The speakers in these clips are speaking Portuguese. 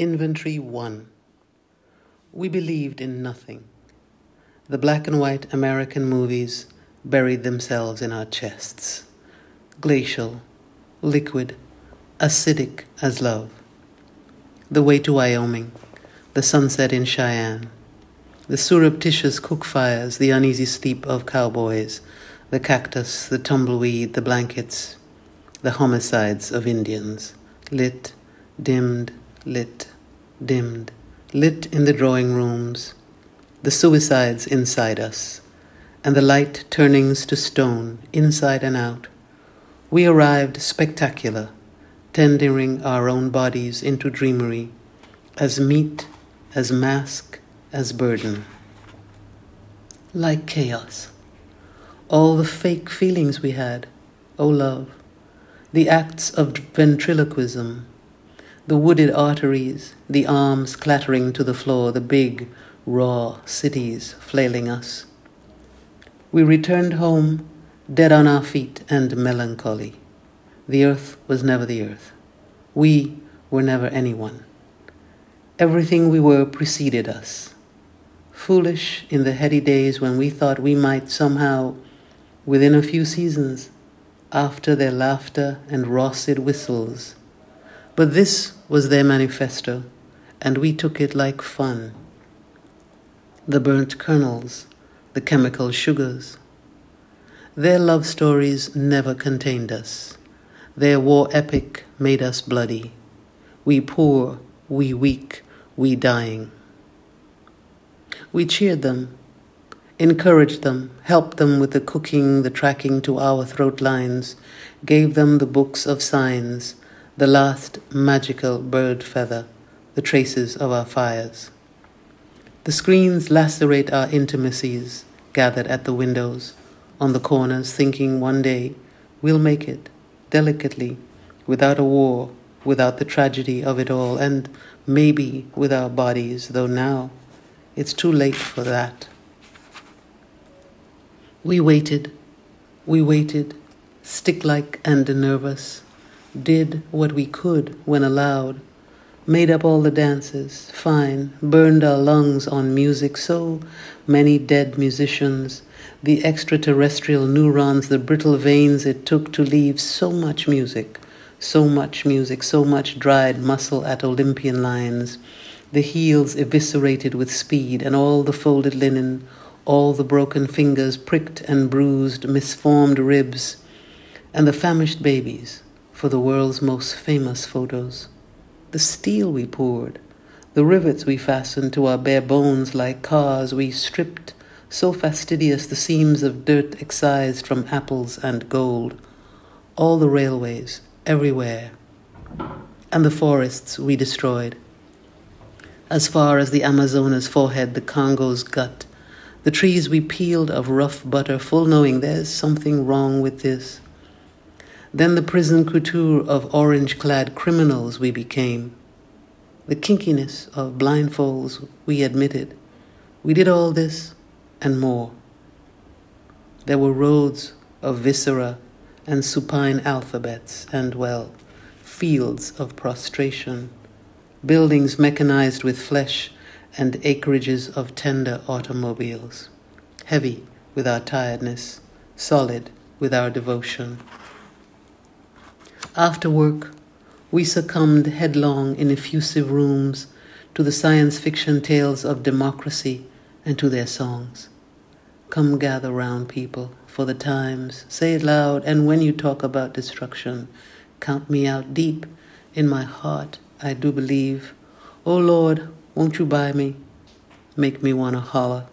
Inventory 1 We believed in nothing. The black and white American movies buried themselves in our chests. Glacial, liquid, acidic as love. The way to Wyoming, the sunset in Cheyenne, the surreptitious cook fires, the uneasy sleep of cowboys, the cactus, the tumbleweed, the blankets, the homicides of Indians, lit, dimmed, lit, dimmed, lit in the drawing rooms, the suicides inside us, and the light turnings to stone inside and out, we arrived spectacular, tendering our own bodies into dreamery, as meat, as mask, as burden. Like chaos. All the fake feelings we had, oh love, the acts of ventriloquism, the wooded arteries, the arms clattering to the floor, the big, raw cities flailing us. We returned home, dead on our feet and melancholy. The earth was never the earth. We were never anyone. Everything we were preceded us. Foolish in the heady days when we thought we might somehow, within a few seasons, after their laughter and rossed whistles, but this was their manifesto, and we took it like fun. The burnt kernels, the chemical sugars. Their love stories never contained us. Their war epic made us bloody. We poor, we weak, we dying. We cheered them, encouraged them, helped them with the cooking, the tracking to our throat lines, gave them the books of signs the last magical bird feather, the traces of our fires. The screens lacerate our intimacies gathered at the windows, on the corners, thinking one day we'll make it, delicately, without a war, without the tragedy of it all, and maybe with our bodies, though now it's too late for that. We waited, we waited, stick like and nervous did what we could when allowed, made up all the dances, fine, burned our lungs on music, so many dead musicians, the extraterrestrial neurons, the brittle veins it took to leave so much music, so much music, so much dried muscle at Olympian lines, the heels eviscerated with speed, and all the folded linen, all the broken fingers pricked and bruised, misformed ribs, and the famished babies for the world's most famous photos. The steel we poured, the rivets we fastened to our bare bones like cars we stripped, so fastidious the seams of dirt excised from apples and gold, all the railways, everywhere, and the forests we destroyed. As far as the Amazona's forehead, the Congo's gut, the trees we peeled of rough butter, full knowing there's something wrong with this. Then the prison couture of orange clad criminals we became. The kinkiness of blindfolds we admitted. We did all this and more. There were roads of viscera and supine alphabets, and, well, fields of prostration, buildings mechanized with flesh, and acreages of tender automobiles, heavy with our tiredness, solid with our devotion. After work, we succumbed headlong in effusive rooms to the science fiction tales of democracy and to their songs. Come gather round, people, for the times. Say it loud, and when you talk about destruction, count me out deep. In my heart, I do believe. Oh Lord, won't you buy me? make me want to holler.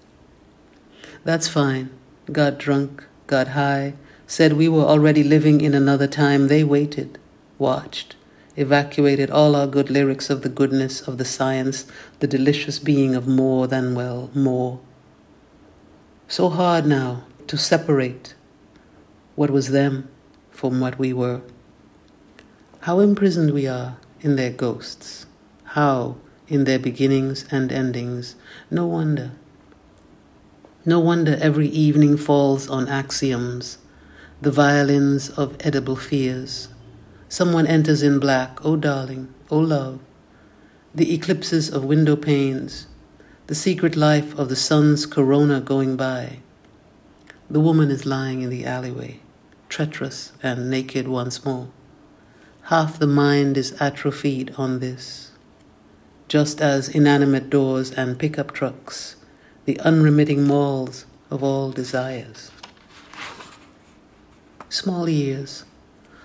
That's fine. Got drunk, got high, said we were already living in another time. They waited, watched, evacuated all our good lyrics of the goodness of the science, the delicious being of more than well, more. So hard now to separate what was them from what we were. How imprisoned we are in their ghosts. How in their beginnings and endings. No wonder. No wonder every evening falls on axioms, the violins of edible fears. Someone enters in black, oh darling, oh love. The eclipses of window panes, the secret life of the sun's corona going by. The woman is lying in the alleyway, treacherous and naked once more. Half the mind is atrophied on this, just as inanimate doors and pickup trucks, the unremitting mauls of all desires. Small years,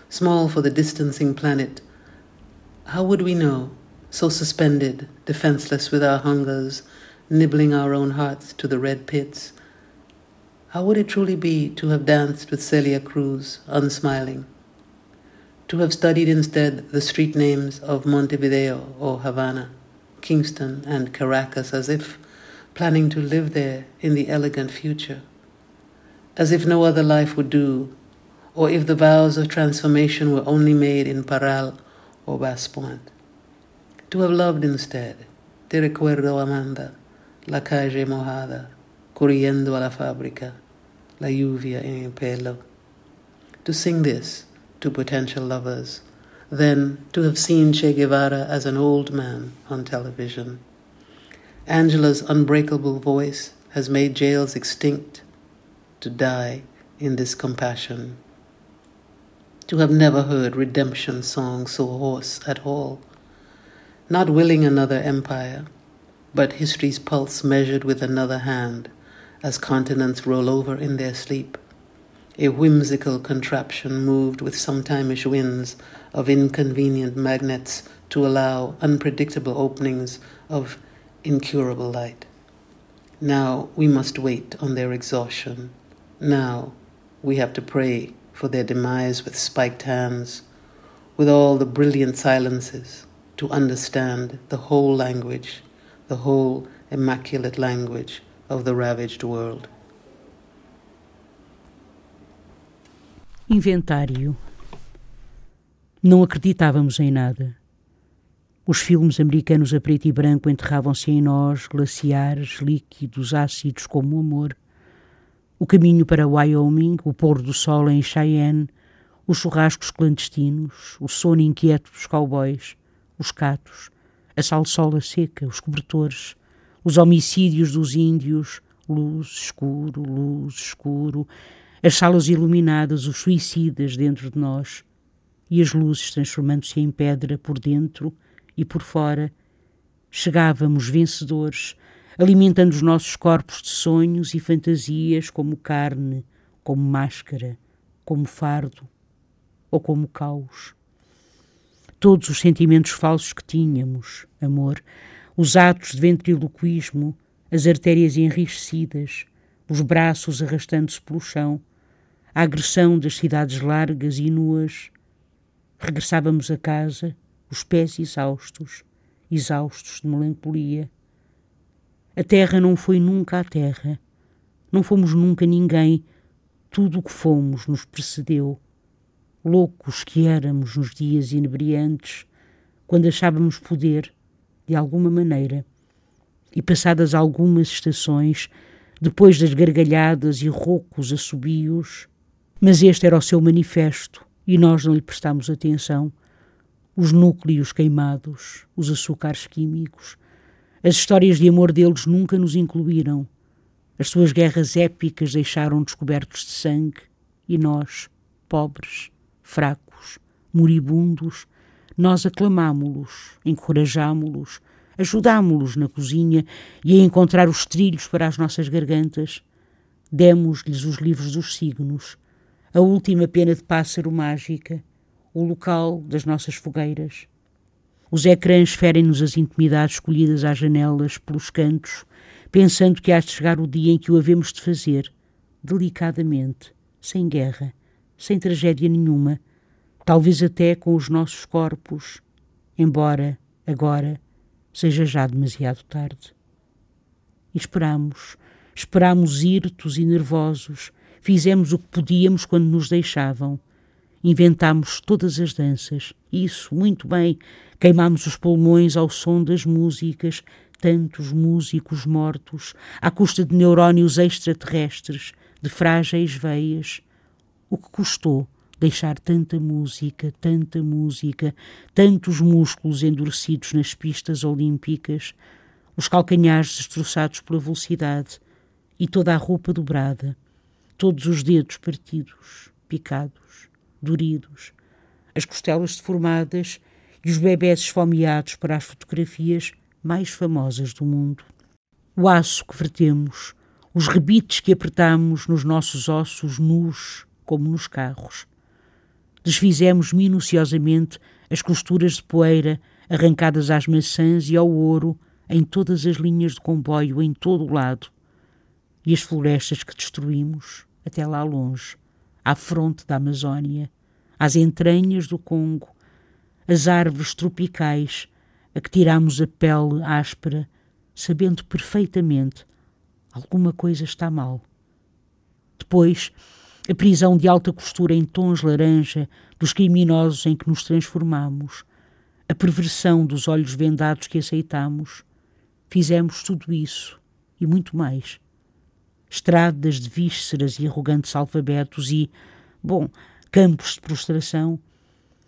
small for the distancing planet, how would we know, so suspended, defenseless with our hungers, nibbling our own hearts to the red pits? How would it truly be to have danced with Celia Cruz, unsmiling? to have studied instead the street names of Montevideo or Havana, Kingston and Caracas as if planning to live there in the elegant future, as if no other life would do, or if the vows of transformation were only made in Paral or Bass Point. To have loved instead, te recuerdo Amanda, la calle mojada, corriendo a la fábrica, la lluvia en el pelo. To sing this, to potential lovers then to have seen Che Guevara as an old man on television. Angela's unbreakable voice has made jails extinct to die in this compassion. To have never heard redemption songs so hoarse at all. Not willing another empire, but history's pulse measured with another hand as continents roll over in their sleep a whimsical contraption moved with sometimish winds of inconvenient magnets to allow unpredictable openings of incurable light. Now we must wait on their exhaustion. Now we have to pray for their demise with spiked hands, with all the brilliant silences, to understand the whole language, the whole immaculate language of the ravaged world. Inventário. Não acreditávamos em nada. Os filmes americanos a preto e branco enterravam-se em nós, glaciares, líquidos, ácidos como o amor. O caminho para Wyoming, o pôr do sol em Cheyenne, os churrascos clandestinos, o sono inquieto dos cowboys, os catos, a salsola seca, os cobertores, os homicídios dos índios, luz, escuro, luz, escuro, as salas iluminadas, os suicidas dentro de nós e as luzes transformando-se em pedra por dentro e por fora. Chegávamos vencedores, alimentando os nossos corpos de sonhos e fantasias como carne, como máscara, como fardo ou como caos. Todos os sentimentos falsos que tínhamos, amor, os atos de ventriloquismo, as artérias enrijecidas, os braços arrastando-se pelo chão, a agressão das cidades largas e nuas. Regressávamos a casa, os pés exaustos, exaustos de melancolia. A terra não foi nunca a terra. Não fomos nunca ninguém. Tudo o que fomos nos precedeu. Loucos que éramos nos dias inebriantes, quando achávamos poder, de alguma maneira. E passadas algumas estações, depois das gargalhadas e roucos assobios, mas este era o seu manifesto e nós não lhe prestámos atenção. Os núcleos queimados, os açúcares químicos, as histórias de amor deles nunca nos incluíram. As suas guerras épicas deixaram descobertos de sangue e nós, pobres, fracos, moribundos, nós aclamámo-los, encorajámo-los, ajudámo-los na cozinha e a encontrar os trilhos para as nossas gargantas. Demos-lhes os livros dos signos, a última pena de pássaro mágica, o local das nossas fogueiras. Os ecrãs ferem-nos as intimidades escolhidas às janelas, pelos cantos, pensando que há de chegar o dia em que o havemos de fazer, delicadamente, sem guerra, sem tragédia nenhuma, talvez até com os nossos corpos, embora, agora, seja já demasiado tarde. E esperamos, esperamos irtos e nervosos, fizemos o que podíamos quando nos deixavam. Inventámos todas as danças, isso, muito bem, queimámos os pulmões ao som das músicas, tantos músicos mortos, à custa de neurónios extraterrestres, de frágeis veias. O que custou deixar tanta música, tanta música, tantos músculos endurecidos nas pistas olímpicas, os calcanhares destroçados pela velocidade e toda a roupa dobrada, todos os dedos partidos, picados, doridos, as costelas deformadas e os bebés esfomeados para as fotografias mais famosas do mundo. O aço que vertemos, os rebites que apertamos nos nossos ossos nus, como nos carros. Desfizemos minuciosamente as costuras de poeira arrancadas às maçãs e ao ouro em todas as linhas de comboio, em todo o lado, e as florestas que destruímos até lá longe, à fronte da Amazónia, às entranhas do Congo, as árvores tropicais a que tiramos a pele áspera, sabendo perfeitamente alguma coisa está mal. Depois, a prisão de alta costura em tons laranja dos criminosos em que nos transformamos, a perversão dos olhos vendados que aceitamos, fizemos tudo isso e muito mais. Estradas de vísceras e arrogantes alfabetos e, bom, campos de prostração,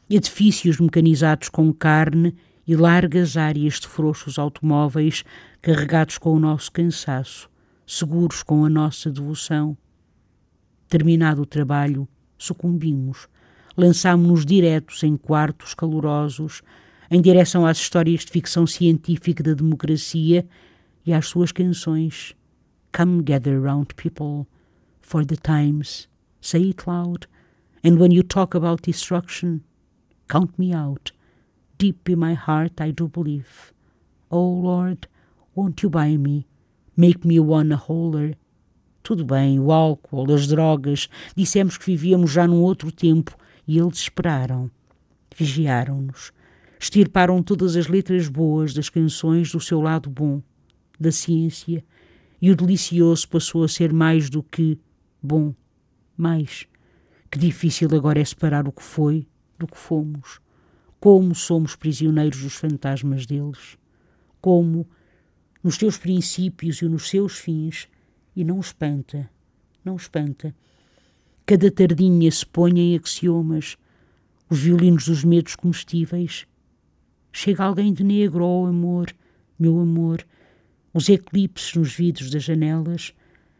edifícios mecanizados com carne e largas áreas de frouxos automóveis carregados com o nosso cansaço, seguros com a nossa devoção. Terminado o trabalho, sucumbimos, lançámo-nos diretos em quartos calorosos, em direção às histórias de ficção científica da democracia e às suas canções. Come gather round people, for the times, say it loud, and when you talk about destruction, count me out. Deep in my heart I do believe. Oh Lord, won't you buy me? Make me one a wholer. Tudo bem, o álcool, as drogas. Dissemos que vivíamos já num outro tempo e eles esperaram. Vigiaram-nos. Estirparam todas as letras boas das canções do seu lado bom, da ciência, e o delicioso passou a ser mais do que bom, mais. Que difícil agora é separar o que foi do que fomos. Como somos prisioneiros dos fantasmas deles. Como, nos teus princípios e nos seus fins, e não espanta, não espanta. Cada tardinha se põe em axiomas, os violinos dos medos comestíveis. Chega alguém de negro, oh amor, meu amor, os eclipses nos vidros das janelas,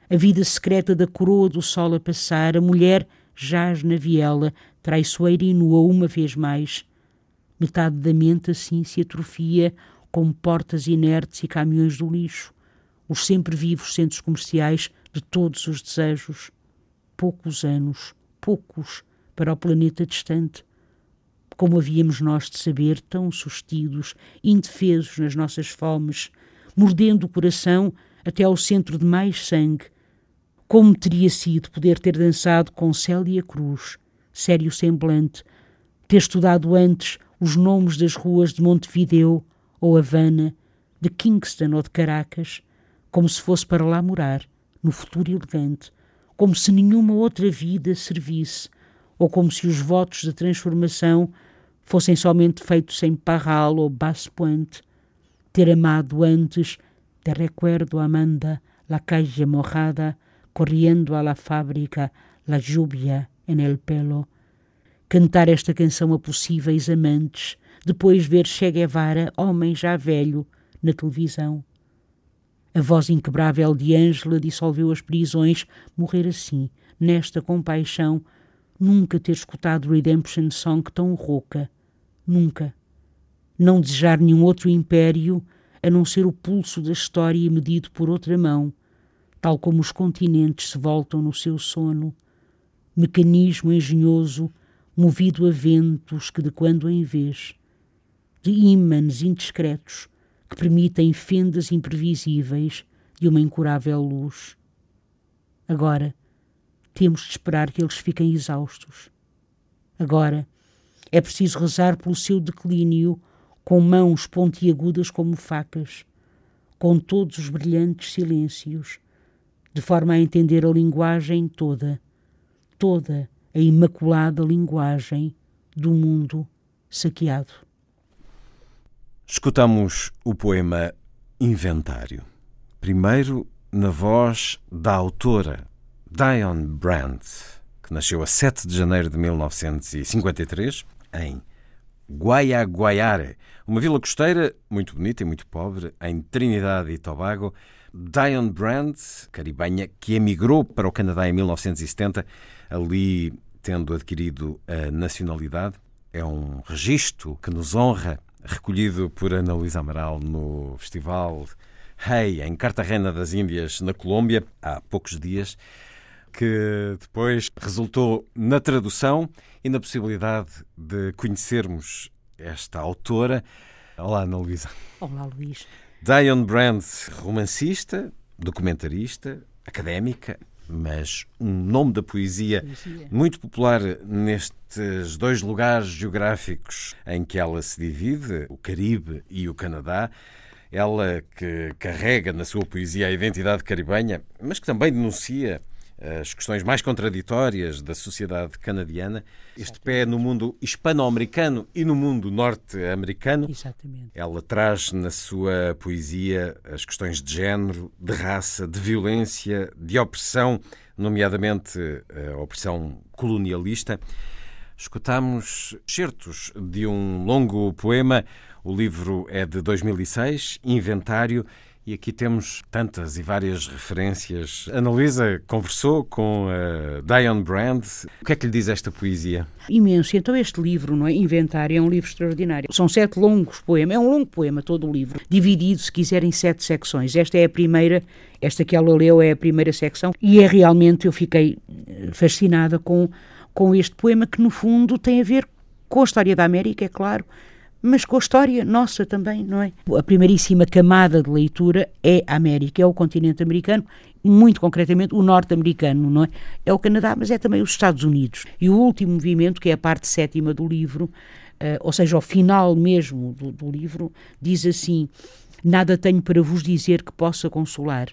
a vida secreta da coroa do sol a passar, a mulher jaz na viela, traiçoeira e nua uma vez mais. Metade da mente assim se atrofia, como portas inertes e caminhões do lixo, os sempre vivos centros comerciais de todos os desejos. Poucos anos, poucos, para o planeta distante. Como havíamos nós de saber, tão sustidos, indefesos nas nossas fomes, mordendo o coração até ao centro de mais sangue, como teria sido poder ter dançado com Célia Cruz, sério semblante, ter estudado antes os nomes das ruas de Montevideo ou Havana, de Kingston ou de Caracas, como se fosse para lá morar, no futuro elegante, como se nenhuma outra vida servisse, ou como se os votos de transformação fossem somente feitos em Parral ou Basse Pointe. Ter amado antes, te recuerdo, Amanda, la calle mojada, corriendo a la fábrica, la lluvia en el pelo. Cantar esta canção a possíveis amantes, depois ver Che Guevara, homem já velho, na televisão. A voz inquebrável de Ângela dissolveu as prisões, morrer assim, nesta compaixão, nunca ter escutado Redemption Song tão rouca, nunca. Não desejar nenhum outro império a não ser o pulso da história medido por outra mão, tal como os continentes se voltam no seu sono, mecanismo engenhoso movido a ventos que de quando em vez, de ímãs indiscretos que permitem fendas imprevisíveis, de uma incurável luz. Agora, temos de esperar que eles fiquem exaustos. Agora, é preciso rezar pelo seu declínio com mãos pontiagudas como facas, com todos os brilhantes silêncios, de forma a entender a linguagem toda, toda a imaculada linguagem do mundo saqueado. Escutamos o poema Inventário. Primeiro, na voz da autora Diane Brandt, que nasceu a 7 de janeiro de 1953 em Guaiaguaiare, uma vila costeira muito bonita e muito pobre em Trinidade e Tobago. Diane Brandt, caribenha, que emigrou para o Canadá em 1970, ali tendo adquirido a nacionalidade. É um registro que nos honra recolhido por Ana Luísa Amaral no Festival Hey, em Cartagena das Índias, na Colômbia, há poucos dias, que depois resultou na tradução e na possibilidade de conhecermos esta autora. Olá, Ana Luísa. Olá, Luís. Diane Brandt, romancista, documentarista, académica, mas um nome da poesia, poesia, muito popular nestes dois lugares geográficos em que ela se divide, o Caribe e o Canadá. Ela que carrega na sua poesia a identidade caribenha, mas que também denuncia as questões mais contraditórias da sociedade canadiana, este pé no mundo hispano-americano e no mundo norte-americano. Exatamente. Ela traz na sua poesia as questões de género, de raça, de violência, de opressão, nomeadamente a opressão colonialista. Escutamos certos de um longo poema. O livro é de 2006, Inventário e aqui temos tantas e várias referências. Ana Luísa conversou com a Diane Brand. O que é que lhe diz esta poesia? Imenso. Então este livro, não é? Inventário, é um livro extraordinário. São sete longos poemas. É um longo poema todo o livro, dividido, se quiser, em sete secções. Esta é a primeira, esta que ela leu é a primeira secção e é realmente, eu fiquei eh, fascinada com, com este poema que, no fundo, tem a ver com a história da América, é claro, mas com a história nossa também, não é? A primeiríssima camada de leitura é a América, é o continente americano, muito concretamente o norte-americano, não é? É o Canadá, mas é também os Estados Unidos. E o último movimento, que é a parte sétima do livro, uh, ou seja, o final mesmo do, do livro, diz assim: Nada tenho para vos dizer que possa consolar.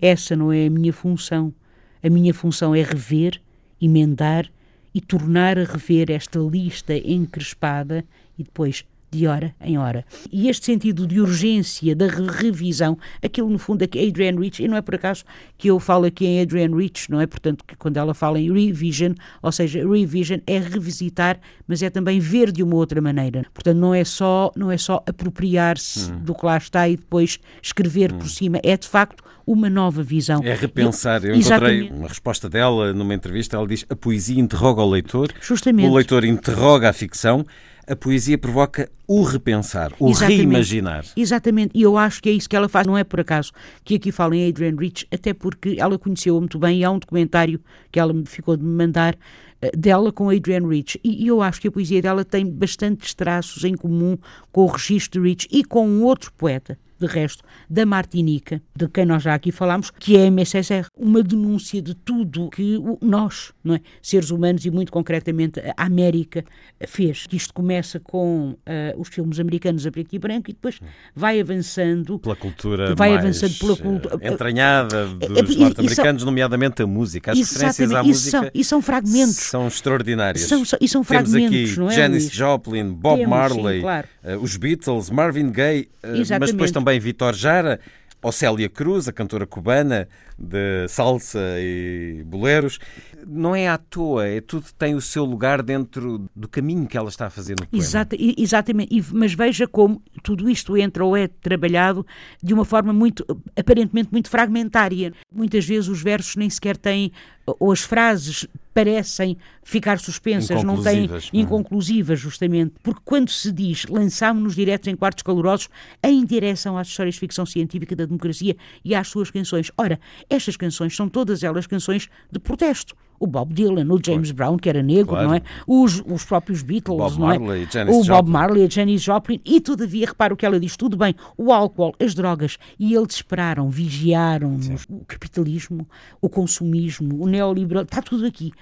Essa não é a minha função. A minha função é rever, emendar e tornar a rever esta lista encrespada e depois de hora em hora. E este sentido de urgência, da revisão, aquilo no fundo é que Adrienne Rich, e não é por acaso que eu falo aqui em Adrienne Rich, não é? Portanto, que quando ela fala em revision, ou seja, revision é revisitar, mas é também ver de uma outra maneira. Portanto, não é só, não é só apropriar-se hum. do que lá está e depois escrever hum. por cima, é de facto uma nova visão. É repensar. Eu, eu encontrei Exatamente. uma resposta dela numa entrevista, ela diz: a poesia interroga o leitor, Justamente. o leitor interroga a ficção a poesia provoca o repensar, o Exatamente. reimaginar. Exatamente, e eu acho que é isso que ela faz. Não é por acaso que aqui fala em Adrienne Rich, até porque ela conheceu-a muito bem e há um documentário que ela me ficou de me mandar eh, dela com Adrienne Rich. E, eu acho que a poesia dela tem bastantes traços em comum com o registro de Rich e com um outro poeta de resto, da Martinica, de quem nós já aqui falámos, que é a MSSR, uma denúncia de tudo que nós, não é, seres humanos e muito concretamente a América, fez. Isto começa com uh, os filmes americanos a preto e branco e depois vai avançando pela cultura vai avançando pela cultura eh, entranhada dos norte-americanos, nomeadamente a música. As referências à música são, e são fragmentos. São extraordinárias. São, e são Temos fragmentos, aqui não é, Janis Joplin, Bob Temos, Marley, sim, claro. uh, os Beatles, Marvin Gaye, uh, mas depois também também Vitor Jara, Océlia Cruz, a cantora cubana de salsa e boleros. Não é à toa, é tudo tem o seu lugar dentro do caminho que ela está a fazer no poema. Exata, exatamente, mas veja como tudo isto entra ou é trabalhado de uma forma muito, aparentemente muito fragmentária. Muitas vezes os versos nem sequer têm, ou as frases parecem ficar suspensas, não têm. É? inconclusivas, justamente, porque quando se diz lançámos-nos diretos em quartos calorosos em direção às histórias de ficção científica da democracia e às suas canções. Ora, estas canções são todas elas canções de protesto o Bob Dylan, o James Brown, que era negro, Claro. não é? Os, os próprios Beatles, Bob não é? Marley, o Bob Joplin. Marley, a Janis Joplin, e todavia, repara o que ela diz, tudo bem, o álcool, as drogas, e eles esperaram, vigiaram-nos, o capitalismo, o consumismo, o neoliberal, está tudo aqui.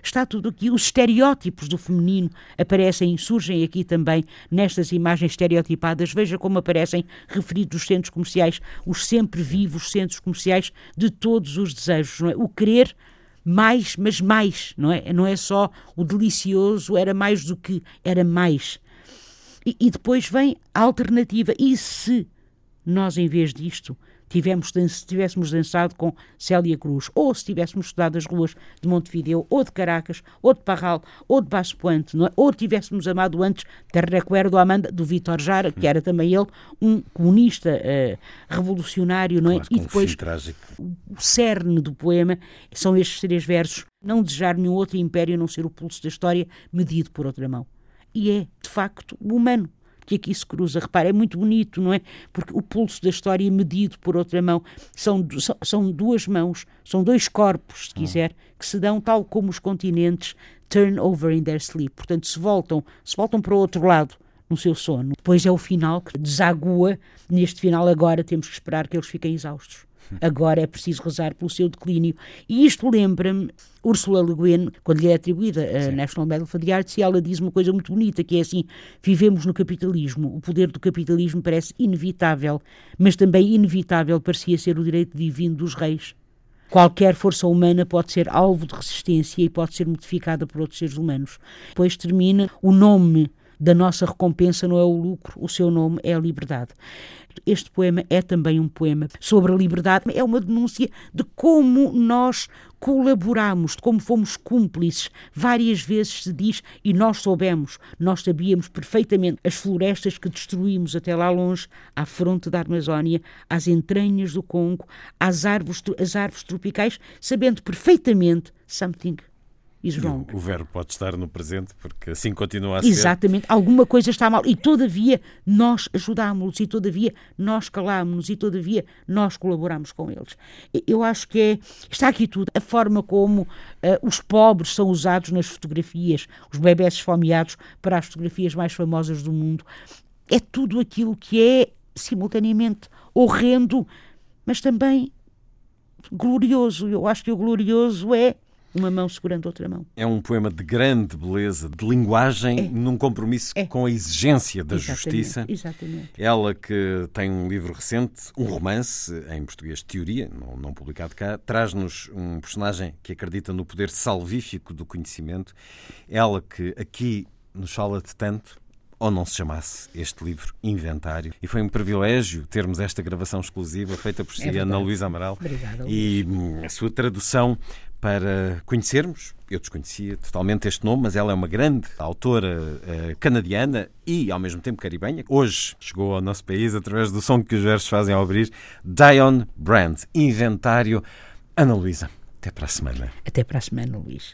Está tudo aqui. Os estereótipos do feminino aparecem, surgem aqui também nestas imagens estereotipadas. Veja como aparecem referidos os centros comerciais, os sempre vivos centros comerciais de todos os desejos. Não é? O querer mais, mas mais, não é? Não é só o delicioso, era mais do que, era mais. E, e depois vem a alternativa. E se nós, em vez disto, tivemos, se tivéssemos dançado com Célia Cruz, ou se tivéssemos estudado as ruas de Montevideo, ou de Caracas, ou de Parral, ou de Passo Puente, é? ou tivéssemos amado antes Te recuerdo Amanda, do Vítor Jara, que era também ele um comunista eh, revolucionário, não é? Claro, e depois o cerne do poema são estes três versos: não desejar nenhum outro império a não ser o pulso da história medido por outra mão. E é, de facto, humano que aqui se cruza. Repara, é muito bonito, não é? Porque o pulso da história medido por outra mão são, são, são duas mãos, são dois corpos, se quiser, que se dão tal como os continentes turn over in their sleep. Portanto, se voltam, se voltam para o outro lado no seu sono. Depois é o final que desagua. Neste final, agora temos que esperar que eles fiquem exaustos. Agora é preciso rezar pelo seu declínio. E isto lembra-me Ursula Le Guin, quando lhe é atribuída a National Medal for the Arts, e ela diz uma coisa muito bonita, que é assim, vivemos no capitalismo, o poder do capitalismo parece inevitável, mas também inevitável parecia ser o direito divino dos reis. Qualquer força humana pode ser alvo de resistência e pode ser modificada por outros seres humanos. Depois termina o nome da nossa recompensa não é o lucro, o seu nome é a liberdade. Este poema é também um poema sobre a liberdade, é uma denúncia de como nós colaboramos, de como fomos cúmplices. Várias vezes se diz, e nós soubemos, nós sabíamos perfeitamente as florestas que destruímos até lá longe, à fronte da Amazónia, às entranhas do Congo, às árvores, as árvores tropicais, sabendo perfeitamente something is wrong. O verbo pode estar no presente, porque assim continua a ser. Exatamente, alguma coisa está mal. E todavia nós ajudámos-los, e todavia nós calámos-nos, e todavia nós colaboramos com eles. Eu acho que é, está aqui tudo. A forma como ah, os pobres são usados nas fotografias, os bebés esfomeados para as fotografias mais famosas do mundo. É tudo aquilo que é simultaneamente horrendo, mas também glorioso. Eu acho que o glorioso é uma mão segurando outra mão. É um poema de grande beleza, de linguagem, num compromisso É. com a exigência da Exatamente, justiça. Exatamente. Ela que tem um livro recente, um romance, em português teoria, não, não publicado cá, traz-nos um personagem que acredita no poder salvífico do conhecimento. Ela que aqui nos fala de tanto, ou não se chamasse este livro Inventário. E foi um privilégio termos esta gravação exclusiva feita por si, verdade. Ana Luísa Amaral. Obrigada, E hum, a sua tradução para conhecermos, eu desconhecia totalmente este nome, mas ela é uma grande autora eh, canadiana e ao mesmo tempo caribenha. Hoje chegou ao nosso país através do som que os versos fazem ao abrir. Dion Brandt, Inventário. Ana Luísa, até para a semana. Até para a semana, Luís.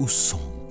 O som